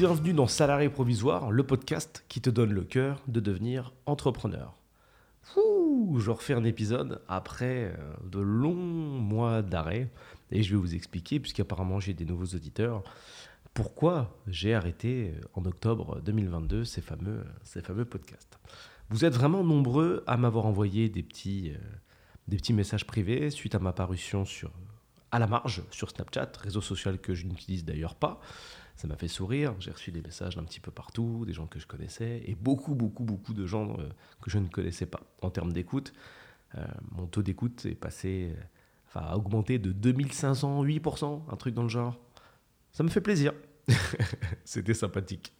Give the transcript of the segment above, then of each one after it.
Bienvenue dans Salarié Provisoire, le podcast qui te donne le cœur de devenir entrepreneur. Je refais un épisode après euh, de longs mois d'arrêt et je vais vous expliquer, puisqu'apparemment j'ai des nouveaux auditeurs, pourquoi j'ai arrêté euh, en octobre 2022 ces fameux, ces fameux podcasts. Vous êtes vraiment nombreux à m'avoir envoyé des petits, euh, des petits messages privés suite à ma parution sur, à la marge sur Snapchat, réseau social que je n'utilise d'ailleurs pas. Ça m'a fait sourire, j'ai reçu des messages d'un petit peu partout, des gens que je connaissais, et beaucoup, beaucoup, beaucoup de gens euh, que je ne connaissais pas. En termes d'écoute, mon taux d'écoute est passé, enfin, a augmenté de 2500, 8%, un truc dans le genre. Ça me fait plaisir. C'était sympathique.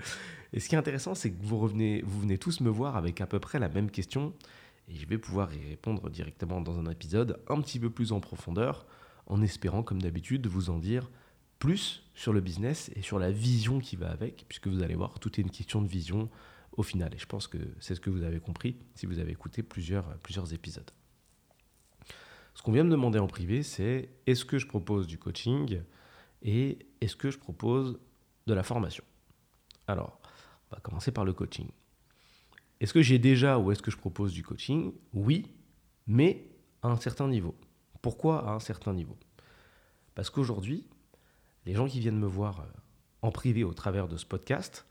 Et ce qui est intéressant, c'est que vous, revenez, vous venez tous me voir avec à peu près la même question et je vais pouvoir y répondre directement dans un épisode un petit peu plus en profondeur en espérant, comme d'habitude, vous en dire plus sur le business et sur la vision qui va avec, puisque vous allez voir, tout est une question de vision au final. Et je pense que c'est ce que vous avez compris si vous avez écouté plusieurs, épisodes. Ce qu'on vient me demander en privé, c'est est-ce que je propose du coaching et est-ce que je propose de la formation? Alors, on va commencer par le coaching. Est-ce que j'ai déjà ou est-ce que je propose du coaching? Oui, mais à un certain niveau. Pourquoi à un certain niveau? Parce qu'aujourd'hui, les gens qui viennent me voir euh, en privé au travers de ce podcast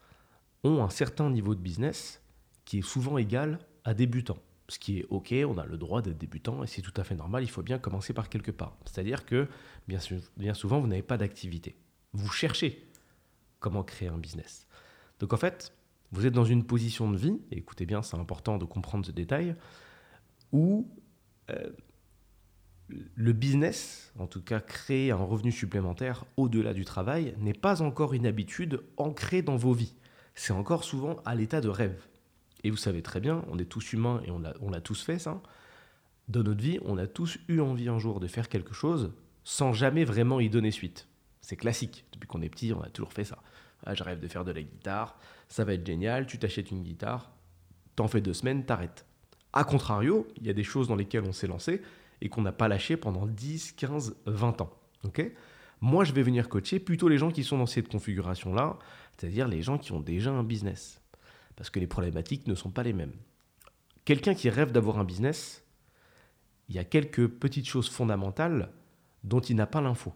ont un certain niveau de business qui est souvent égal à débutant. Ce qui est OK, on a le droit d'être débutant et c'est tout à fait normal, il faut bien commencer par quelque part. C'est-à-dire que bien, souvent, vous n'avez pas d'activité. Vous cherchez comment créer un business. Donc en fait, vous êtes dans une position de vie, et écoutez bien, c'est important de comprendre ce détail, où euh, le business, en tout cas créer un revenu supplémentaire au-delà du travail, n'est pas encore une habitude ancrée dans vos vies. C'est encore souvent à l'état de rêve. Et vous savez très bien, on est tous humains et on l'a tous fait ça. Dans notre vie, on a tous eu envie un jour de faire quelque chose sans jamais vraiment y donner suite. C'est classique. Depuis qu'on est petit, on a toujours fait ça. Ah, je rêve de faire de la guitare, ça va être génial, tu t'achètes une guitare, t'en fais deux semaines, t'arrêtes. A contrario, il y a des choses dans lesquelles on s'est lancé et qu'on n'a pas lâché pendant 10, 15, 20 ans. Moi, je vais venir coacher plutôt les gens qui sont dans cette configuration-là, c'est-à-dire les gens qui ont déjà un business. Parce que les problématiques ne sont pas les mêmes. Quelqu'un qui rêve d'avoir un business, il y a quelques petites choses fondamentales dont il n'a pas l'info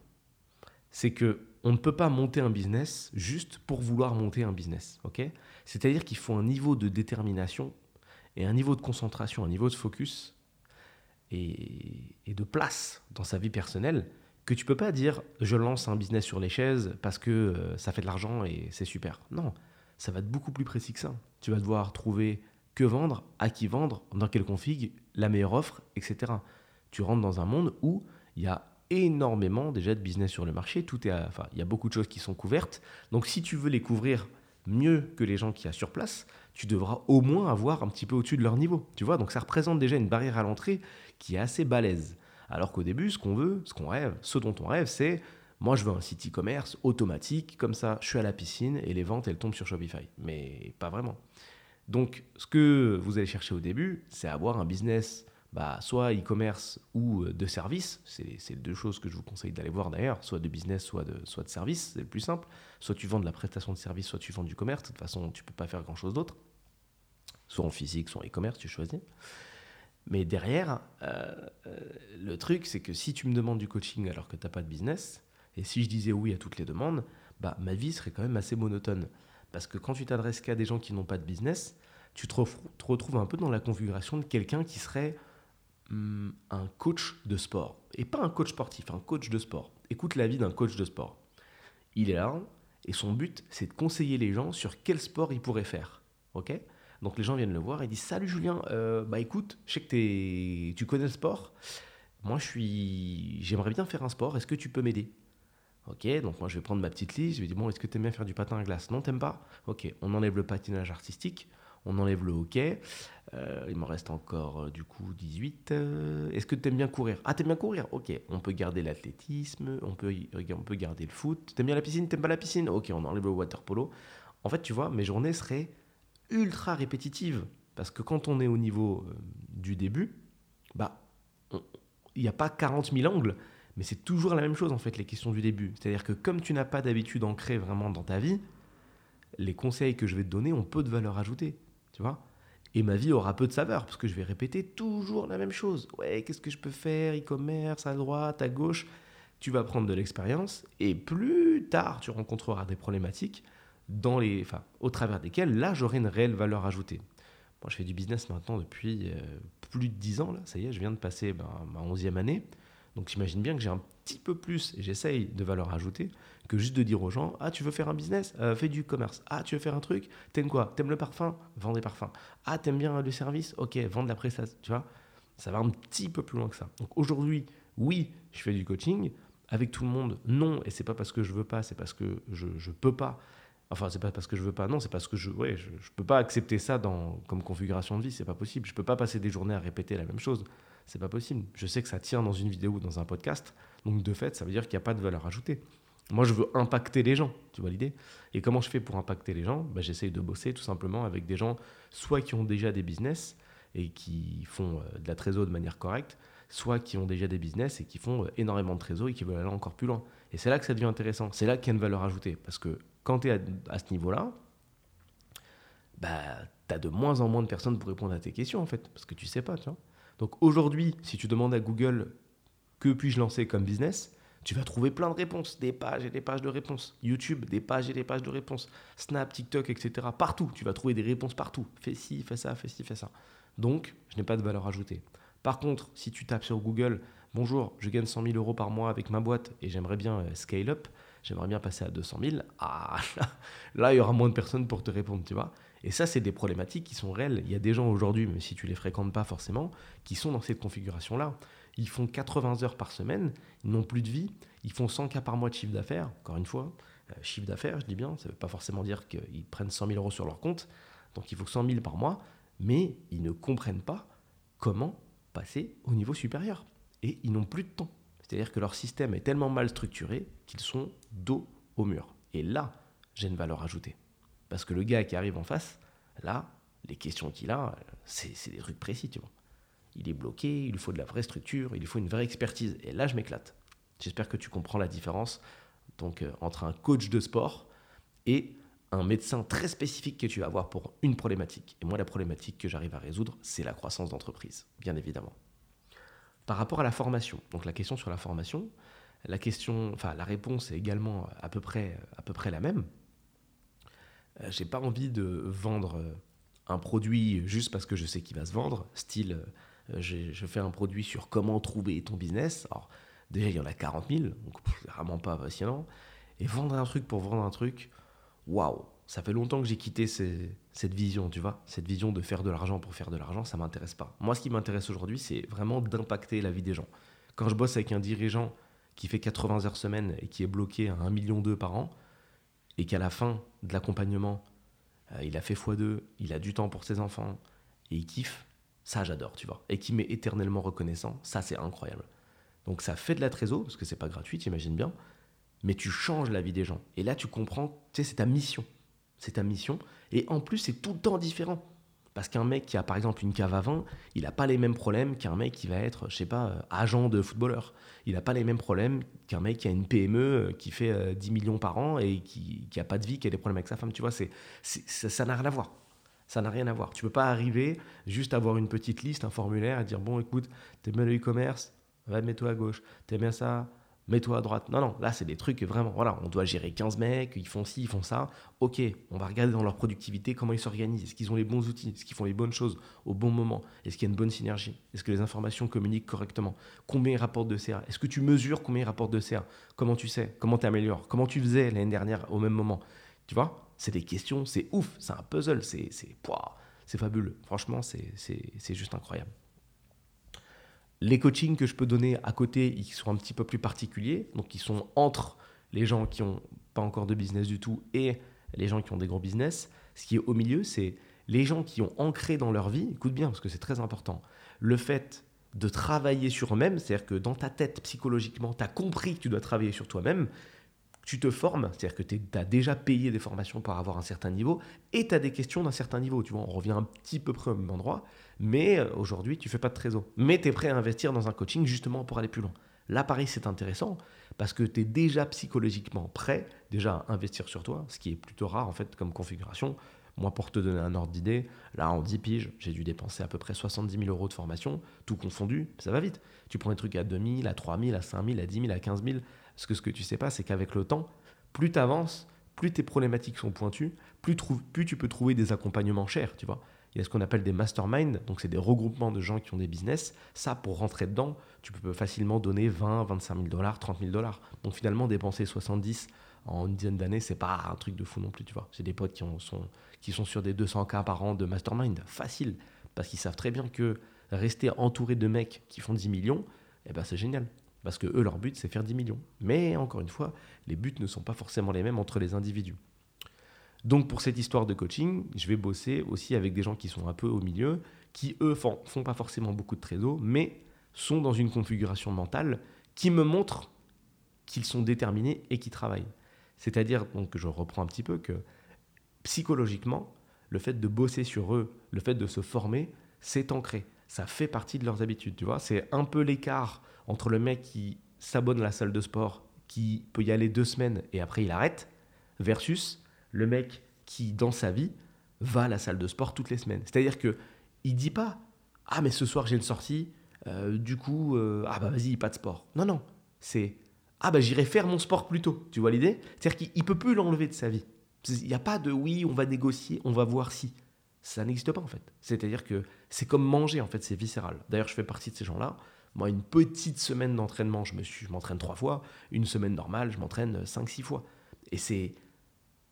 c'est que on ne peut pas monter un business juste pour vouloir monter un business. C'est-à-dire qu'il faut un niveau de détermination et un niveau de concentration, un niveau de focus et, de place dans sa vie personnelle que tu peux pas dire je lance un business sur les chaises parce que euh, ça fait de l'argent et c'est super. Non, ça va être beaucoup plus précis que ça. Tu vas devoir trouver que vendre, à qui vendre, dans quelle config, la meilleure offre, etc. Tu rentres dans un monde où il y a énormément déjà de business sur le marché. Tout est, enfin, il y a beaucoup de choses qui sont couvertes. Donc, si tu veux les couvrir mieux que les gens qui y sur place, tu devras au moins avoir un petit peu au-dessus de leur niveau. Tu vois, donc ça représente déjà une barrière à l'entrée qui est assez balèze. Alors qu'au début, ce qu'on veut, ce qu'on rêve, ce dont on rêve, c'est moi, je veux un site e-commerce automatique, comme ça, je suis à la piscine et les ventes, elles tombent sur Shopify. Mais pas vraiment. Donc, ce que vous allez chercher au début, c'est avoir un business bah, soit e-commerce ou euh, de service, c'est les deux choses que je vous conseille d'aller voir d'ailleurs, soit de business, soit de, soit de service, c'est le plus simple. Soit tu vends de la prestation de service, soit tu vends du commerce, de toute façon tu peux pas faire grand-chose d'autre. Soit en physique, soit en e-commerce, tu choisis. Mais derrière, euh, euh, le truc, c'est que si tu me demandes du coaching alors que tu n'as pas de business, et si je disais oui à toutes les demandes, bah, ma vie serait quand même assez monotone. Parce que quand tu t'adresses qu'à des gens qui n'ont pas de business, tu te, retrouves un peu dans la configuration de quelqu'un qui serait Hmm, un coach de sport. Et pas un coach sportif, un coach de sport. Écoute la vie d'un coach de sport. Il est là et son but, c'est de conseiller les gens sur quel sport ils pourraient faire. Ok? Donc les gens viennent le voir et disent Salut Julien, euh, bah écoute, je sais que tu connais le sport. Moi, je suis, j'aimerais bien faire un sport. Est-ce que tu peux m'aider? Ok, donc moi je vais prendre ma petite liste. Je vais dire Bon, est-ce que tu aimes bien faire du patin à glace? Non, t'aimes pas? Ok, on enlève le patinage artistique on enlève le hockey. Euh, il m'en reste encore euh, du coup 18. Euh, est-ce que tu aimes bien courir? Ah, t'aimes bien courir? Ok, on peut garder l'athlétisme, on peut, garder le foot. T'aimes bien la piscine? T'aimes pas la piscine? Ok, on enlève le water polo. En fait, tu vois, mes journées seraient ultra répétitives. Parce que quand on est au niveau du début, bah, il n'y a pas 40 000 angles, mais c'est toujours la même chose en fait, les questions du début. C'est-à-dire que comme tu n'as pas d'habitude ancrée vraiment dans ta vie, les conseils que je vais te donner ont peu de valeur ajoutée, tu vois. Et ma vie aura peu de saveur parce que je vais répéter toujours la même chose. Ouais, qu'est-ce que je peux faire? E-commerce, à droite, à gauche. Tu vas prendre de l'expérience et plus tard, tu rencontreras des problématiques dans les, enfin, au travers desquelles, là, j'aurai une réelle valeur ajoutée. Moi, je fais du business maintenant depuis euh, plus de 10 ans. Là. Ça y est, je viens de passer ma 11e année. Donc, j'imagine bien que j'ai un petit peu plus, et j'essaye de valeur ajoutée, que juste de dire aux gens Ah, tu veux faire un business? Euh, Fais du commerce. Ah, tu veux faire un truc? T'aimes quoi? T'aimes le parfum? Vends des parfums. Ah, t'aimes bien le service? Ok, vends de la prestation. Tu vois Ça va un petit peu plus loin que ça. Donc, aujourd'hui, oui, je fais du coaching. Avec tout le monde, non. Et c'est pas parce que je veux pas, c'est parce que je, je peux pas. Enfin, c'est pas parce que je veux pas, non, c'est parce que je, ouais, je, peux pas accepter ça dans, comme configuration de vie, c'est pas possible. Je peux pas passer des journées à répéter la même chose, c'est pas possible. Je sais que ça tient dans une vidéo ou dans un podcast, donc de fait, ça veut dire qu'il n'y a pas de valeur ajoutée. Moi, je veux impacter les gens, tu vois l'idée? Et comment je fais pour impacter les gens? Ben, J'essaye de bosser tout simplement avec des gens, soit qui ont déjà des business et qui font euh, de la trésor de manière correcte, soit qui ont déjà des business et qui font euh, énormément de trésor et qui veulent aller encore plus loin. Et c'est là que ça devient intéressant, c'est là qu'il y a une valeur ajoutée, parce que quand tu es à, ce niveau-là, bah, tu as de moins en moins de personnes pour répondre à tes questions, en fait, parce que tu sais pas. Tu vois Donc aujourd'hui, si tu demandes à Google que puis-je lancer comme business, tu vas trouver plein de réponses, des pages et des pages de réponses. YouTube, des pages et des pages de réponses. Snap, TikTok, etc. Partout, tu vas trouver des réponses partout. Fais ci, fais ça, fais ci, fais ça. Donc, je n'ai pas de valeur ajoutée. Par contre, si tu tapes sur Google, bonjour, je gagne 100 000 euros par mois avec ma boîte et j'aimerais bien euh, scale up, j'aimerais bien passer à 200 000, ah, là, il y aura moins de personnes pour te répondre, tu vois. Et ça, c'est des problématiques qui sont réelles. Il y a des gens aujourd'hui, même si tu les fréquentes pas forcément, qui sont dans cette configuration-là. Ils font 80 heures par semaine, ils n'ont plus de vie, ils font 100 cas par mois de chiffre d'affaires, encore une fois. Euh, chiffre d'affaires, je dis bien, ça ne veut pas forcément dire qu'ils prennent 100 000 euros sur leur compte, donc il faut 100 000 par mois, mais ils ne comprennent pas comment passer au niveau supérieur. Et ils n'ont plus de temps. C'est-à-dire que leur système est tellement mal structuré qu'ils sont dos au mur. Et là, j'ai une valeur ajoutée. Parce que le gars qui arrive en face, là, les questions qu'il a, c'est des trucs précis, tu vois. Il est bloqué, il lui faut de la vraie structure, il lui faut une vraie expertise. Et là, je m'éclate. J'espère que tu comprends la différence donc, euh, entre un coach de sport et un médecin très spécifique que tu vas avoir pour une problématique. Et moi, la problématique que j'arrive à résoudre, c'est la croissance d'entreprise, bien évidemment. Par rapport à la formation, donc la question sur la formation, la question, enfin la réponse est également à peu près, à peu près la même. Euh, j'ai pas envie de vendre euh, un produit juste parce que je sais qu'il va se vendre, style euh, je fais un produit sur comment trouver ton business. Alors déjà il y en a 40 000, donc vraiment pas passionnant. Et vendre un truc pour vendre un truc, waouh, ça fait longtemps que j'ai quitté cette vision, tu vois. Cette vision de faire de l'argent pour faire de l'argent, ça m'intéresse pas. Moi, ce qui m'intéresse aujourd'hui, c'est vraiment d'impacter la vie des gens. Quand je bosse avec un dirigeant qui fait 80 heures semaine et qui est bloqué à 1,2 million par an, et qu'à la fin de l'accompagnement, euh, il a fait x2, il a du temps pour ses enfants, et il kiffe, ça j'adore, tu vois. Et qui m'est éternellement reconnaissant, ça c'est incroyable. Donc ça fait de la trésor, parce que c'est pas gratuit, t'imagines bien, mais tu changes la vie des gens. Et là, tu comprends, tu sais, c'est ta mission c'est ta mission. Et en plus, c'est tout le temps différent. Parce qu'un mec qui a par exemple une cave à vin, il n'a pas les mêmes problèmes qu'un mec qui va être, je sais pas, euh, agent de footballeur. Il n'a pas les mêmes problèmes qu'un mec qui a une PME euh, qui fait 10 euh, millions par an et qui n'a pas de vie, qui a des problèmes avec sa femme. Tu vois, c'est, ça n'a rien à voir. Ça n'a rien à voir. Tu peux pas arriver juste avoir une petite liste, un formulaire et dire bon, écoute, t'aimes le e-commerce, va mets-toi à gauche. T'aimes bien ça, mets-toi à droite. Non, non, là, c'est des trucs vraiment, voilà, on doit gérer 15 mecs, ils font ci, ils font ça. Ok, on va regarder dans leur productivité comment ils s'organisent. Est-ce qu'ils ont les bons outils? Est-ce qu'ils font les bonnes choses au bon moment? Est-ce qu'il y a une bonne synergie? Est-ce que les informations communiquent correctement? Combien ils rapportent de CA Est-ce que tu mesures combien ils rapportent de CA Comment tu sais? Comment tu améliores? Comment tu faisais l'année dernière au même moment? Tu vois? C'est des questions, c'est ouf, c'est un puzzle, c'est fabuleux. Franchement, c'est juste incroyable. Les coachings que je peux donner à côté, ils sont un petit peu plus particuliers. Donc, ils sont entre les gens qui n'ont pas encore de business du tout et les gens qui ont des gros business. Ce qui est au milieu, c'est les gens qui ont ancré dans leur vie, écoute bien parce que c'est très important, le fait de travailler sur eux-mêmes, c'est-à-dire que dans ta tête, psychologiquement, tu as compris que tu dois travailler sur toi-même, tu te formes, c'est-à-dire que tu as déjà payé des formations pour avoir un certain niveau, et tu as des questions d'un certain niveau, tu vois, on revient un petit peu près au même endroit, mais euh, aujourd'hui, tu fais pas de trésor. Mais tu es prêt à investir dans un coaching justement pour aller plus loin. Là, pareil, c'est intéressant parce que tu es déjà psychologiquement prêt déjà à investir sur toi, ce qui est plutôt rare en fait comme configuration. Moi, pour te donner un ordre d'idée, là, en 10 piges, j'ai dû dépenser à peu près 70 000 euros de formation, tout confondu, ça va vite. Tu prends des trucs à 2 000, à 3 000, à 5 000, à 10 000, à 15 000. Parce que ce que tu sais pas, c'est qu'avec le temps, plus tu avances, plus tes problématiques sont pointues, plus, tu peux trouver des accompagnements chers, tu vois. Il y a ce qu'on appelle des masterminds, donc c'est des regroupements de gens qui ont des business. Ça, pour rentrer dedans, tu peux facilement donner 20, 25 000 dollars, 30 000 dollars. Donc finalement, dépenser 70 en une dizaine d'années, c'est pas un truc de fou non plus, tu vois. C'est des potes qui, sont, qui sont sur des 200 cas par an de mastermind, facile, parce qu'ils savent très bien que rester entouré de mecs qui font 10 millions, eh ben c'est génial. Parce que eux, leur but, c'est faire 10 millions. Mais encore une fois, les buts ne sont pas forcément les mêmes entre les individus. Donc pour cette histoire de coaching, je vais bosser aussi avec des gens qui sont un peu au milieu, qui eux font, font pas forcément beaucoup de trésor, mais sont dans une configuration mentale qui me montre qu'ils sont déterminés et qui travaillent. C'est-à-dire, donc je reprends un petit peu, que psychologiquement, le fait de bosser sur eux, le fait de se former, c'est ancré. Ça fait partie de leurs habitudes, tu vois. C'est un peu l'écart entre le mec qui s'abonne à la salle de sport, qui peut y aller deux semaines et après il arrête, versus le mec qui, dans sa vie, va à la salle de sport toutes les semaines. C'est-à-dire que il dit pas Ah, mais ce soir j'ai une sortie, euh, du coup, euh, ah bah vas-y, pas de sport. Non, non, c'est Ah bah j'irai faire mon sport plus tôt. Tu vois l'idée? C'est-à-dire qu'il peut plus l'enlever de sa vie. Il n'y a pas de oui, on va négocier, on va voir si. Ça n'existe pas en fait. C'est-à-dire que c'est comme manger en fait, c'est viscéral. D'ailleurs, je fais partie de ces gens-là. Moi, une petite semaine d'entraînement, je me suis, je m'entraîne trois fois. Une semaine normale, je m'entraîne cinq, six fois. Et c'est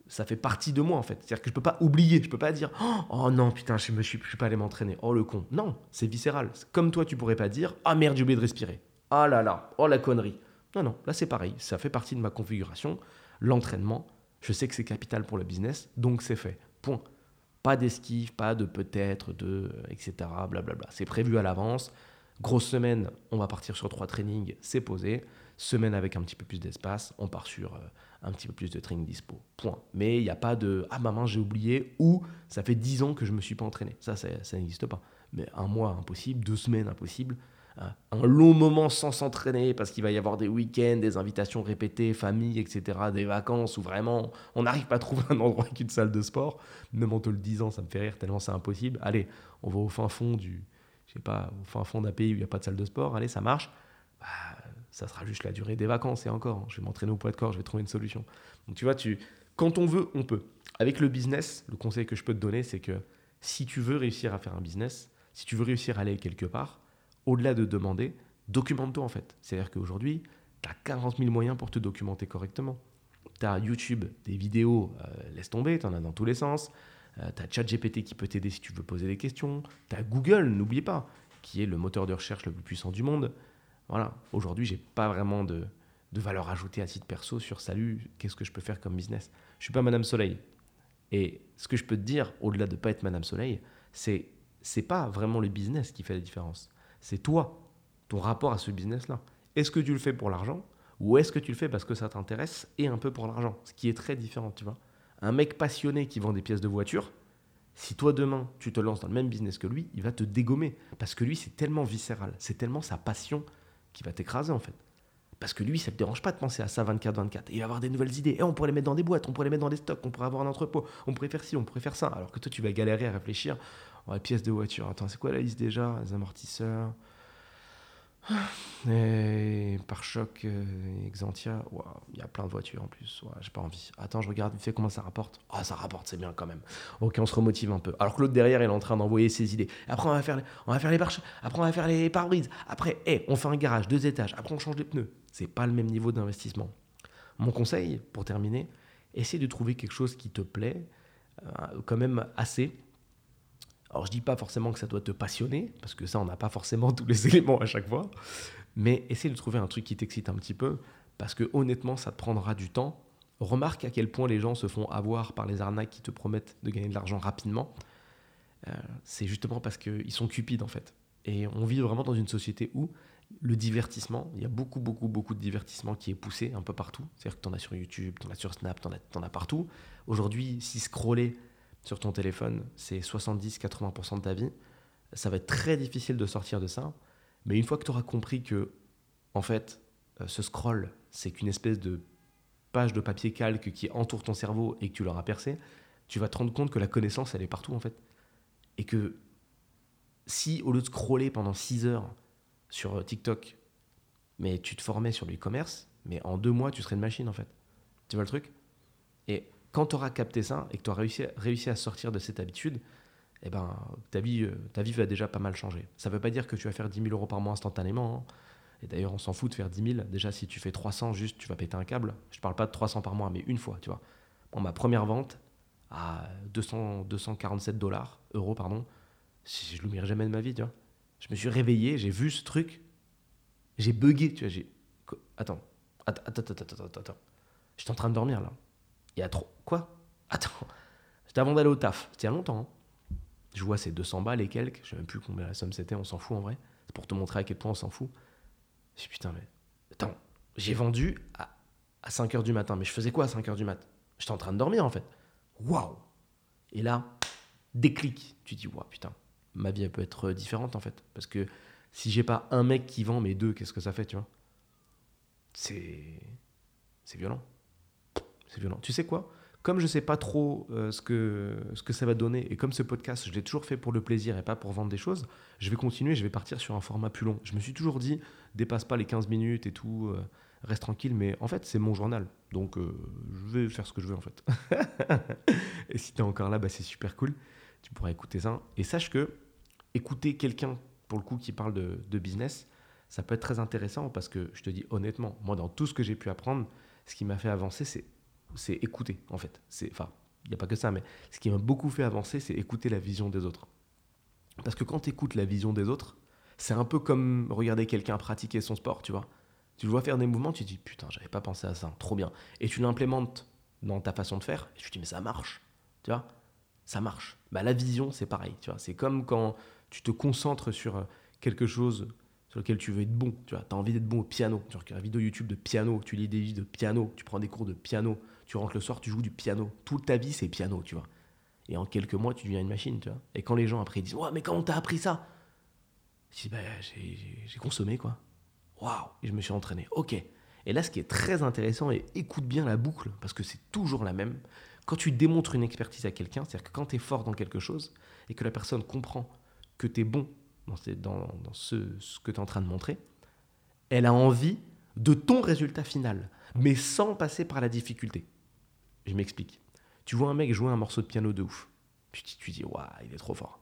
ça fait partie de moi en fait. C'est-à-dire que je peux pas oublier, je peux pas dire oh non putain je me suis, suis pas allé m'entraîner. Oh le con. Non, c'est viscéral. Comme toi tu pourrais pas dire ah merde j'ai oublié de respirer. Ah là là, oh la connerie. Non non, là c'est pareil, ça fait partie de ma configuration. L'entraînement, je sais que c'est capital pour le business, donc c'est fait. Point. Pas d'esquive, pas de peut-être, de etc. Blablabla. C'est prévu à l'avance. Grosse semaine, on va partir sur trois trainings, c'est posé. Semaine avec un petit peu plus d'espace, on part sur euh, un petit peu plus de training dispo. Point. Mais il n'y a pas de ah maman j'ai oublié ou ça fait 10 ans que je ne me suis pas entraîné. Ça, ça, n'existe pas. Mais un mois impossible, deux semaines impossible, hein. un long moment sans s'entraîner parce qu'il va y avoir des week-ends, des invitations répétées, famille, etc., des vacances où vraiment on n'arrive pas à trouver un endroit avec une salle de sport. Même en te le disant, ça me fait rire tellement c'est impossible. Allez, on va au fin fond du, je sais pas, au fin fond d'un pays où il n'y a pas de salle de sport. Allez, ça marche. Bah, ça sera juste la durée des vacances et encore, je vais m'entraîner au poids de corps, je vais trouver une solution. Donc tu vois, tu, quand on veut, on peut. Avec le business, le conseil que je peux te donner, c'est que si tu veux réussir à faire un business, si tu veux réussir à aller quelque part, au-delà de demander, documente-toi en fait. C'est-à-dire qu'aujourd'hui, tu as 40 000 moyens pour te documenter correctement. Tu as YouTube, des vidéos, euh, laisse tomber, tu en as dans tous les sens. Euh, tu as ChatGPT qui peut t'aider si tu veux poser des questions. Tu as Google, n'oublie pas, qui est le moteur de recherche le plus puissant du monde. Voilà, aujourd'hui, j'ai pas vraiment de, valeur ajoutée à titre perso sur salut, qu'est-ce que je peux faire comme business. Je suis pas Madame Soleil. Et ce que je peux te dire, au-delà de pas être Madame Soleil, c'est c'est pas vraiment le business qui fait la différence. C'est toi, ton rapport à ce business-là. Est-ce que tu le fais pour l'argent ou est-ce que tu le fais parce que ça t'intéresse et un peu pour l'argent Ce qui est très différent, tu vois. Un mec passionné qui vend des pièces de voiture, si toi demain tu te lances dans le même business que lui, il va te dégommer parce que lui c'est tellement viscéral, c'est tellement sa passion qui va t'écraser en fait. Parce que lui, ça ne te dérange pas de penser à ça 24-24. il va avoir des nouvelles idées. Et on pourrait les mettre dans des boîtes, on pourrait les mettre dans des stocks, on pourrait avoir un entrepôt, on pourrait faire ci, on pourrait faire ça. Alors que toi, tu vas galérer à réfléchir. Oh, pièces de voiture. Attends, c'est quoi la liste déjà? Les amortisseurs. Et par choc, euh, Exantia, il y a plein de voitures en plus. j'ai pas envie. Attends, je regarde, fais comment ça rapporte? Ah, ça rapporte, c'est bien quand même. Ok, on se remotive un peu. Alors que l'autre derrière, il est en train d'envoyer ses idées. Après, on va faire les, on va faire les marches. Après, on va faire les pare-brises. Après, hey, on fait un garage, deux étages. Après, on change les pneus. C'est pas le même niveau d'investissement. Mon conseil, pour terminer, essaie de trouver quelque chose qui te plaît, euh, quand même assez alors je dis pas forcément que ça doit te passionner, parce que ça on n'a pas forcément tous les éléments à chaque fois, mais essaie de trouver un truc qui t'excite un petit peu, parce que honnêtement ça te prendra du temps. Remarque à quel point les gens se font avoir par les arnaques qui te promettent de gagner de l'argent rapidement. Euh, c'est justement parce qu'ils sont cupides en fait. Et on vit vraiment dans une société où le divertissement, il y a beaucoup, beaucoup, beaucoup de divertissement qui est poussé un peu partout. C'est-à-dire que tu en as sur YouTube, tu en as sur Snap, tu en, en, as partout. Aujourd'hui, si scroller sur ton téléphone, c'est 70-80% de ta vie. Ça va être très difficile de sortir de ça. Mais une fois que tu auras compris que, en fait, euh, ce scroll, c'est qu'une espèce de page de papier calque qui entoure ton cerveau et que tu l'auras percé, tu vas te rendre compte que la connaissance, elle est partout en fait. Et que si au lieu de scroller pendant 6 heures sur euh, TikTok, mais tu te formais sur l'e-commerce, mais en deux mois, tu serais une machine en fait. Tu vois le truc? Et quand tu auras capté ça et que tu auras réussi, à sortir de cette habitude, eh ben, ta, vie, euh, ta vie va déjà pas mal changer. Ça ne veut pas dire que tu vas faire 10 000 euros par mois instantanément. Hein. Et d'ailleurs, on s'en fout de faire 10 000. Déjà, si tu fais 300, juste, tu vas péter un câble. Je parle pas de 300 par mois, mais une fois, tu vois. Bon, ma première vente à 200, 247 dollars, euros, pardon, je l'oublierai jamais de ma vie, tu vois. Je me suis réveillé, j'ai vu ce truc, j'ai bugué, tu vois. J'ai... Attends, attends, attends, attends, attends, attends. J'étais en train de dormir, là. Il y a trop. Quoi? Attends. C'était avant d'aller au taf. C'était il y a longtemps. Hein. Je vois ces 200 balles et quelques. Je sais même plus combien la somme c'était, on s'en fout en vrai. C'est pour te montrer à quel point on s'en fout. Je dis putain, mais. Attends, j'ai vendu à, à 5 h du matin. Mais je faisais quoi à 5 h du matin J'étais en train de dormir en fait. Waouh Et là, déclic. Tu dis, waouh, putain, ma vie elle peut être différente en fait. Parce que si j'ai pas un mec qui vend, mais deux, qu'est-ce que ça fait, tu vois? C'est. C'est violent. C'est violent. Tu sais quoi? Comme je sais pas trop euh, ce, que, ce que ça va donner, et comme ce podcast, je l'ai toujours fait pour le plaisir et pas pour vendre des choses, je vais continuer, je vais partir sur un format plus long. Je me suis toujours dit, dépasse pas les 15 minutes et tout, euh, reste tranquille, mais en fait, c'est mon journal. Donc, euh, je vais faire ce que je veux en fait. et si tu es encore là, bah, c'est super cool. Tu pourras écouter ça. Et sache que écouter quelqu'un, pour le coup, qui parle de, de business, ça peut être très intéressant parce que je te dis honnêtement, moi, dans tout ce que j'ai pu apprendre, ce qui m'a fait avancer, c'est, c'est écouter, en fait. Enfin, il n'y a pas que ça, mais ce qui m'a beaucoup fait avancer, c'est écouter la vision des autres. Parce que quand tu écoutes la vision des autres, c'est un peu comme regarder quelqu'un pratiquer son sport, tu vois. Tu le vois faire des mouvements, tu te dis putain, j'avais pas pensé à ça, trop bien. Et tu l'implémentes dans ta façon de faire, et tu te dis mais ça marche, tu vois, ça marche. Bah, la vision, c'est pareil, tu vois. C'est comme quand tu te concentres sur quelque chose sur lequel tu veux être bon. Tu vois, as envie d'être bon au piano. Tu regardes une vidéo YouTube de piano, tu lis des livres de piano, tu prends des cours de piano, tu rentres le soir, tu joues du piano. Toute ta vie, c'est piano, tu vois. Et en quelques mois, tu deviens une machine, tu vois. Et quand les gens après disent Ouais, mais comment t'as appris ça? Je dis bah, J'ai consommé, quoi. Waouh Et je me suis entraîné. Ok. Et là, ce qui est très intéressant, et écoute bien la boucle, parce que c'est toujours la même. Quand tu démontres une expertise à quelqu'un, c'est-à-dire que quand tu es fort dans quelque chose et que la personne comprend que tu es bon dans, ce, que tu es en train de montrer, elle a envie de ton résultat final, mais sans passer par la difficulté. Je m'explique. Tu vois un mec jouer un morceau de piano de ouf. Puis tu dis, waouh, il est trop fort.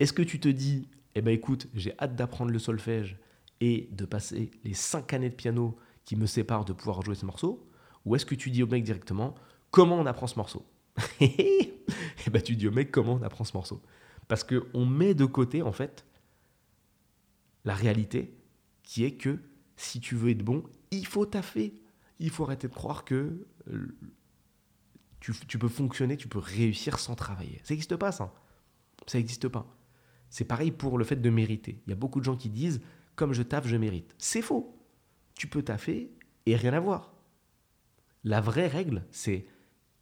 Est-ce que tu te dis, eh ben écoute, j'ai hâte d'apprendre le solfège et de passer les cinq années de piano qui me séparent de pouvoir jouer ce morceau? Ou est-ce que tu dis au mec directement, comment on apprend ce morceau? Et eh ben tu dis au mec, comment on apprend ce morceau? Parce qu'on met de côté, en fait, la réalité qui est que si tu veux être bon, il faut taffer. Il faut arrêter de croire que tu, peux fonctionner, tu peux réussir sans travailler. Ça n'existe pas, ça. Ça n'existe pas. C'est pareil pour le fait de mériter. Il y a beaucoup de gens qui disent comme je taffe, je mérite. C'est faux. Tu peux taffer et rien avoir. La vraie règle, c'est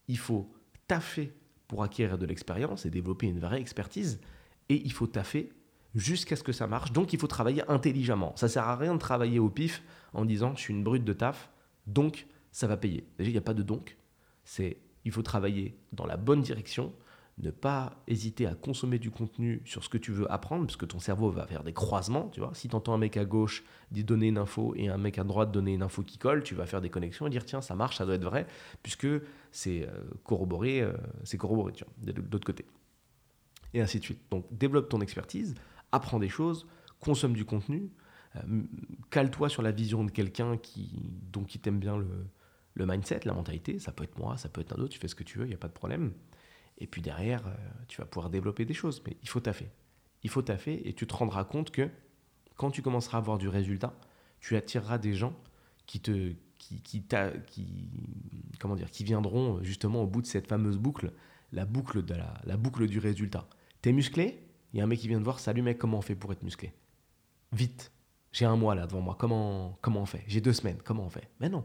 il faut taffer pour acquérir de l'expérience et développer une vraie expertise. Et il faut taffer jusqu'à ce que ça marche. Donc il faut travailler intelligemment. Ça sert à rien de travailler au pif en disant je suis une brute de taf, donc ça va payer. Déjà, il n'y a pas de donc. C'est il faut travailler dans la bonne direction ne pas hésiter à consommer du contenu sur ce que tu veux apprendre, parce que ton cerveau va faire des croisements, tu vois. Si tu entends un mec à gauche donner une info et un mec à droite donner une info qui colle, tu vas faire des connexions et dire tiens, ça marche, ça doit être vrai, puisque c'est euh, corroboré, euh, c'est corroboré, tu vois, de l'autre côté. Et ainsi de suite. Donc développe ton expertise, apprends des choses, consomme du contenu, euh, cale-toi sur la vision de quelqu'un qui, donc, qui t'aime bien le, le mindset, la mentalité, ça peut être moi, ça peut être un autre, tu fais ce que tu veux, il n'y a pas de problème. Et puis derrière, euh, tu vas pouvoir développer des choses. Mais il faut taffer. Il faut taffer et tu te rendras compte que quand tu commenceras à avoir du résultat, tu attireras des gens qui te qui, qui, qui, comment dire, qui viendront justement au bout de cette fameuse boucle, la boucle, de la, la boucle du résultat. T'es musclé Il y a un mec qui vient te voir, salut mec, comment on fait pour être musclé? Vite, j'ai un mois là devant moi, comment, comment on fait? J'ai deux semaines, comment on fait? Mais non,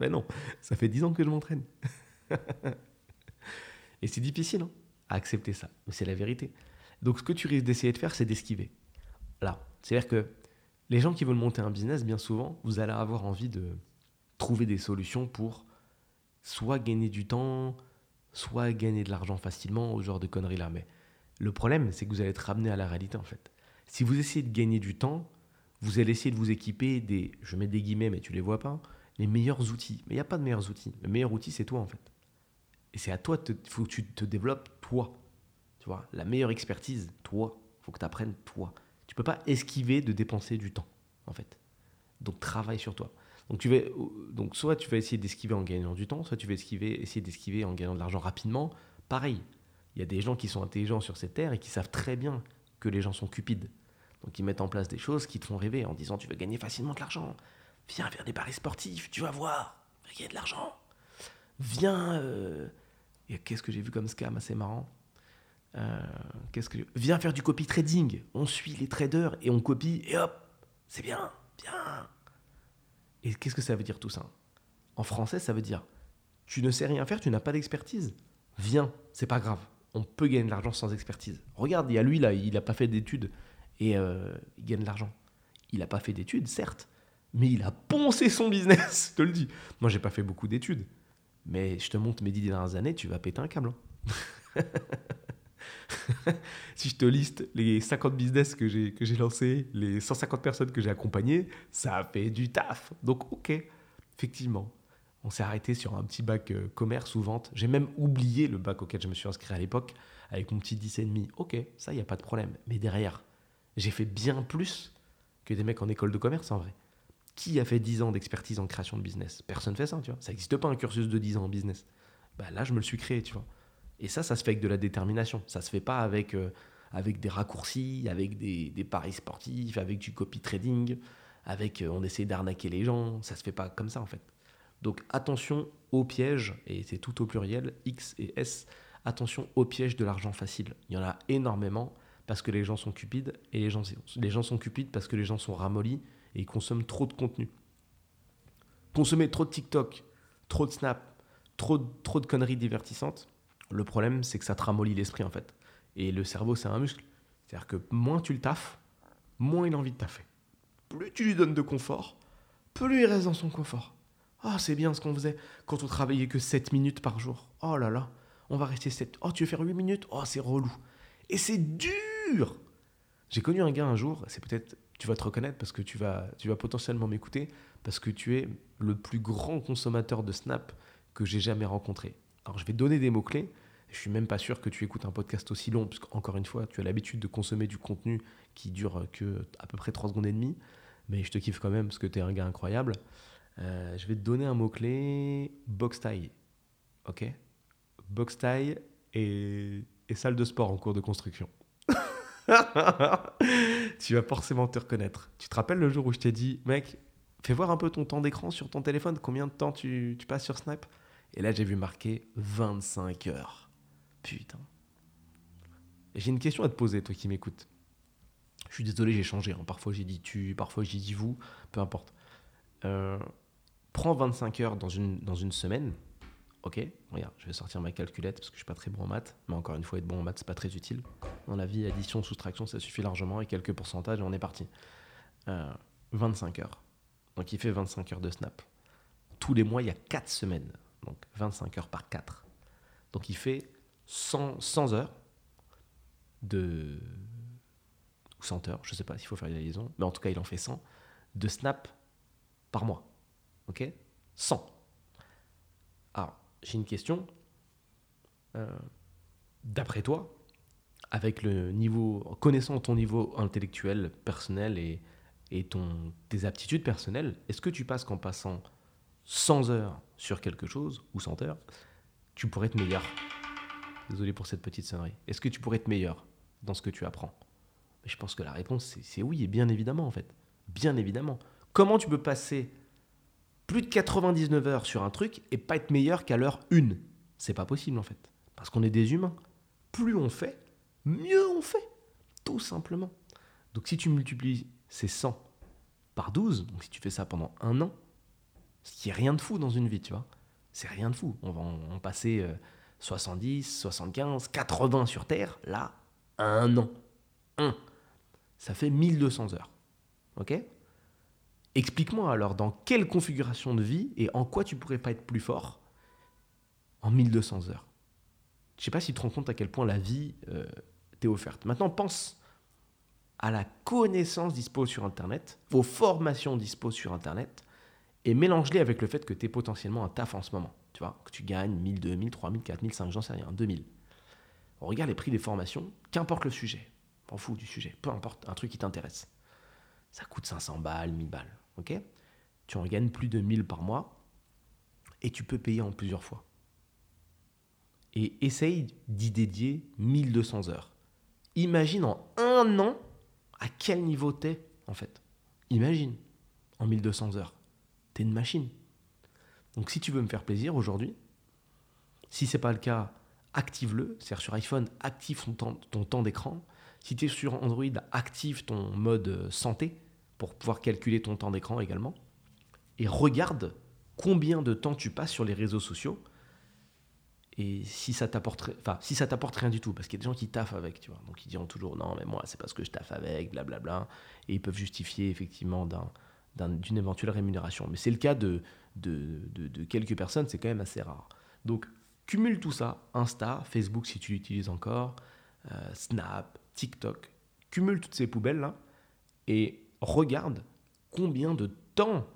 mais non, ça fait dix ans que je m'entraîne. Et c'est difficile hein, à accepter ça, mais c'est la vérité. Donc ce que tu risques d'essayer de faire, c'est d'esquiver. Là, c'est-à-dire que Les gens qui veulent monter un business, bien souvent, vous allez avoir envie de trouver des solutions pour soit gagner du temps, soit gagner de l'argent facilement, au genre de conneries là. Mais le problème, c'est que vous allez être ramené à la réalité en fait. Si vous essayez de gagner du temps, vous allez essayer de vous équiper des, je mets des guillemets, mais tu les vois pas, les meilleurs outils. Mais il n'y a pas de meilleurs outils. Le meilleur outil, c'est toi en fait. Et c'est à toi, il faut que tu te développes toi. Tu vois, la meilleure expertise, toi. Il faut que tu apprennes toi. Tu peux pas esquiver de dépenser du temps en fait. Donc travaille sur toi. Donc, tu vas, donc soit tu vas essayer d'esquiver en gagnant du temps, soit tu vas esquiver, essayer d'esquiver en gagnant de l'argent rapidement. Pareil, il y a des gens qui sont intelligents sur cette terre et qui savent très bien que les gens sont cupides. Donc ils mettent en place des choses qui te font rêver en disant tu veux gagner facilement de l'argent. Viens faire des paris sportifs, tu vas voir, tu vas gagner de l'argent. Viens... Euh, qu'est-ce que j'ai vu comme scam assez marrant euh, qu'est-ce que Viens faire du copy trading. On suit les traders et on copie et hop, c'est bien, bien. Et qu'est-ce que ça veut dire tout ça? En français, ça veut dire tu ne sais rien faire, tu n'as pas d'expertise. Viens, c'est pas grave. On peut gagner de l'argent sans expertise. Regarde, il y a lui là, il n'a pas fait d'études et euh, il gagne de l'argent. Il n'a pas fait d'études, certes, mais il a poncé son business, je te le dis. Moi, j'ai pas fait beaucoup d'études, mais je te montre mes dix dernières années, tu vas péter un câble. Hein. si je te liste les 50 business que j'ai, que j'ai lancés, les 150 personnes que j'ai accompagnées, ça a fait du taf. Donc, ok, effectivement, on s'est arrêté sur un petit bac euh, commerce ou vente. J'ai même oublié le bac auquel je me suis inscrit à l'époque avec mon petit 10,5. Ok, ça, il n'y a pas de problème. Mais derrière, j'ai fait bien plus que des mecs en école de commerce en vrai. Qui a fait 10 ans d'expertise en création de business? Personne fait ça, tu vois. Ça n'existe pas un cursus de 10 ans en business. Bah là, je me le suis créé, tu vois. Et ça, ça se fait avec de la détermination. Ça se fait pas avec, euh, avec des raccourcis, avec des, paris sportifs, avec du copy trading, avec euh, on essaie d'arnaquer les gens. Ça se fait pas comme ça en fait. Donc attention aux pièges, et c'est tout au pluriel, X et S. Attention aux pièges de l'argent facile. Il y en a énormément parce que les gens sont cupides et les gens, les gens sont cupides parce que les gens sont ramollis et ils consomment trop de contenu. Consommer trop de TikTok, trop de Snap, trop, de conneries divertissantes, le problème, c'est que ça te l'esprit, en fait. Et le cerveau, c'est un muscle. C'est-à-dire que moins tu le taffes, moins il a envie de taffer. Plus tu lui donnes de confort, plus il reste dans son confort. Ah, oh, c'est bien ce qu'on faisait quand on travaillait que 7 minutes par jour. Oh là là, on va rester 7. Oh, tu veux faire 8 minutes? Oh, c'est relou. Et c'est dur J'ai connu un gars un jour, c'est peut-être, tu vas te reconnaître parce que tu vas, tu vas potentiellement m'écouter, parce que tu es le plus grand consommateur de Snap que j'ai jamais rencontré. Alors je vais donner des mots-clés. Je suis même pas sûr que tu écoutes un podcast aussi long, parce qu'encore une fois, tu as l'habitude de consommer du contenu qui dure que à peu près 3 secondes et demie. Mais je te kiffe quand même parce que tu es un gars incroyable. Euh, je vais te donner un mot-clé box taille. Ok? Box taille et, et salle de sport en cours de construction. tu vas forcément te reconnaître. Tu te rappelles le jour où je t'ai dit, mec, fais voir un peu ton temps d'écran sur ton téléphone, combien de temps tu, passes sur Snap? Et là, j'ai vu marquer 25 heures. Putain. j'ai une question à te poser, toi qui m'écoutes. Je suis désolé, j'ai changé. Hein. Parfois, j'ai dit tu, parfois, j'ai dit vous, peu importe. Euh, prends 25 heures dans une, dans une semaine. Ok, regarde, je vais sortir ma calculette parce que je suis pas très bon en maths. Mais encore une fois, être bon en maths, c'est pas très utile. Dans la vie, addition, soustraction, ça suffit largement. Et quelques pourcentages, et on est parti. 25 euh, heures. Donc, il fait 25 heures de snap. Tous les mois, il y a 4 semaines donc 25 heures par 4. Donc il fait 100, 100 heures de... ou 100 heures, je sais pas s'il faut faire la liaison, mais en tout cas il en fait 100 de snap par mois. Ok? 100. J'ai une question. Euh, d'après toi, avec le niveau, connaissant ton niveau intellectuel, personnel et, et ton, tes aptitudes personnelles, est-ce que tu passes qu'en passant 100 heures sur quelque chose, ou 100 heures, tu pourrais être meilleur? Désolé pour cette petite sonnerie. Est-ce que tu pourrais être meilleur dans ce que tu apprends? Je pense que la réponse, c'est oui, et bien évidemment, en fait. Bien évidemment. Comment tu peux passer plus de 99 heures sur un truc et pas être meilleur qu'à l'heure 1 C'est pas possible, en fait. Parce qu'on est des humains. Plus on fait, mieux on fait. Tout simplement. Donc si tu multiplies ces 100 par 12, donc si tu fais ça pendant un an, ce qui est rien de fou dans une vie, tu vois. C'est rien de fou. On va en, passer 70, 75, 80 sur Terre, là, un an. Un. Ça fait 1200 heures. Ok? Explique-moi alors dans quelle configuration de vie et en quoi tu pourrais pas être plus fort en 1200 heures? Je sais pas si tu te rends compte à quel point la vie euh, t'est offerte. Maintenant, pense à la connaissance dispo sur Internet, aux formations dispo sur Internet, et mélange-les avec le fait que tu es potentiellement un taf en ce moment. Tu vois, que tu gagnes 1000, 2000, 3000, 4000, 5000, j'en sais rien, 2000. On regarde les prix des formations, qu'importe le sujet. M'en fous du sujet, peu importe, un truc qui t'intéresse. Ça coûte 500 balles, 1000 balles. Tu en gagnes plus de 1000 par mois et tu peux payer en plusieurs fois. Et essaye d'y dédier 1200 heures. Imagine en un an à quel niveau t'es en fait. Imagine en 1200 heures. T'es une machine. Donc si tu veux me faire plaisir aujourd'hui, si c'est pas le cas, active-le. C'est-à-dire sur iPhone, active ton temps, ton temps d'écran. Si tu es sur Android, active ton mode santé pour pouvoir calculer ton temps d'écran également. Et regarde combien de temps tu passes sur les réseaux sociaux. Et si ça t'apporte enfin si ça t'apporte rien du tout parce qu'il y a des gens qui taffent avec tu vois. Donc ils diront toujours non mais moi c'est parce que je taffe avec blablabla. Et ils peuvent justifier effectivement d'une éventuelle rémunération. Mais c'est le cas de de, de, quelques personnes c'est quand même assez rare. Donc cumule tout ça. Insta Facebook si tu l'utilises encore. Euh, Snap TikTok. Cumule toutes ces poubelles là et regarde combien de temps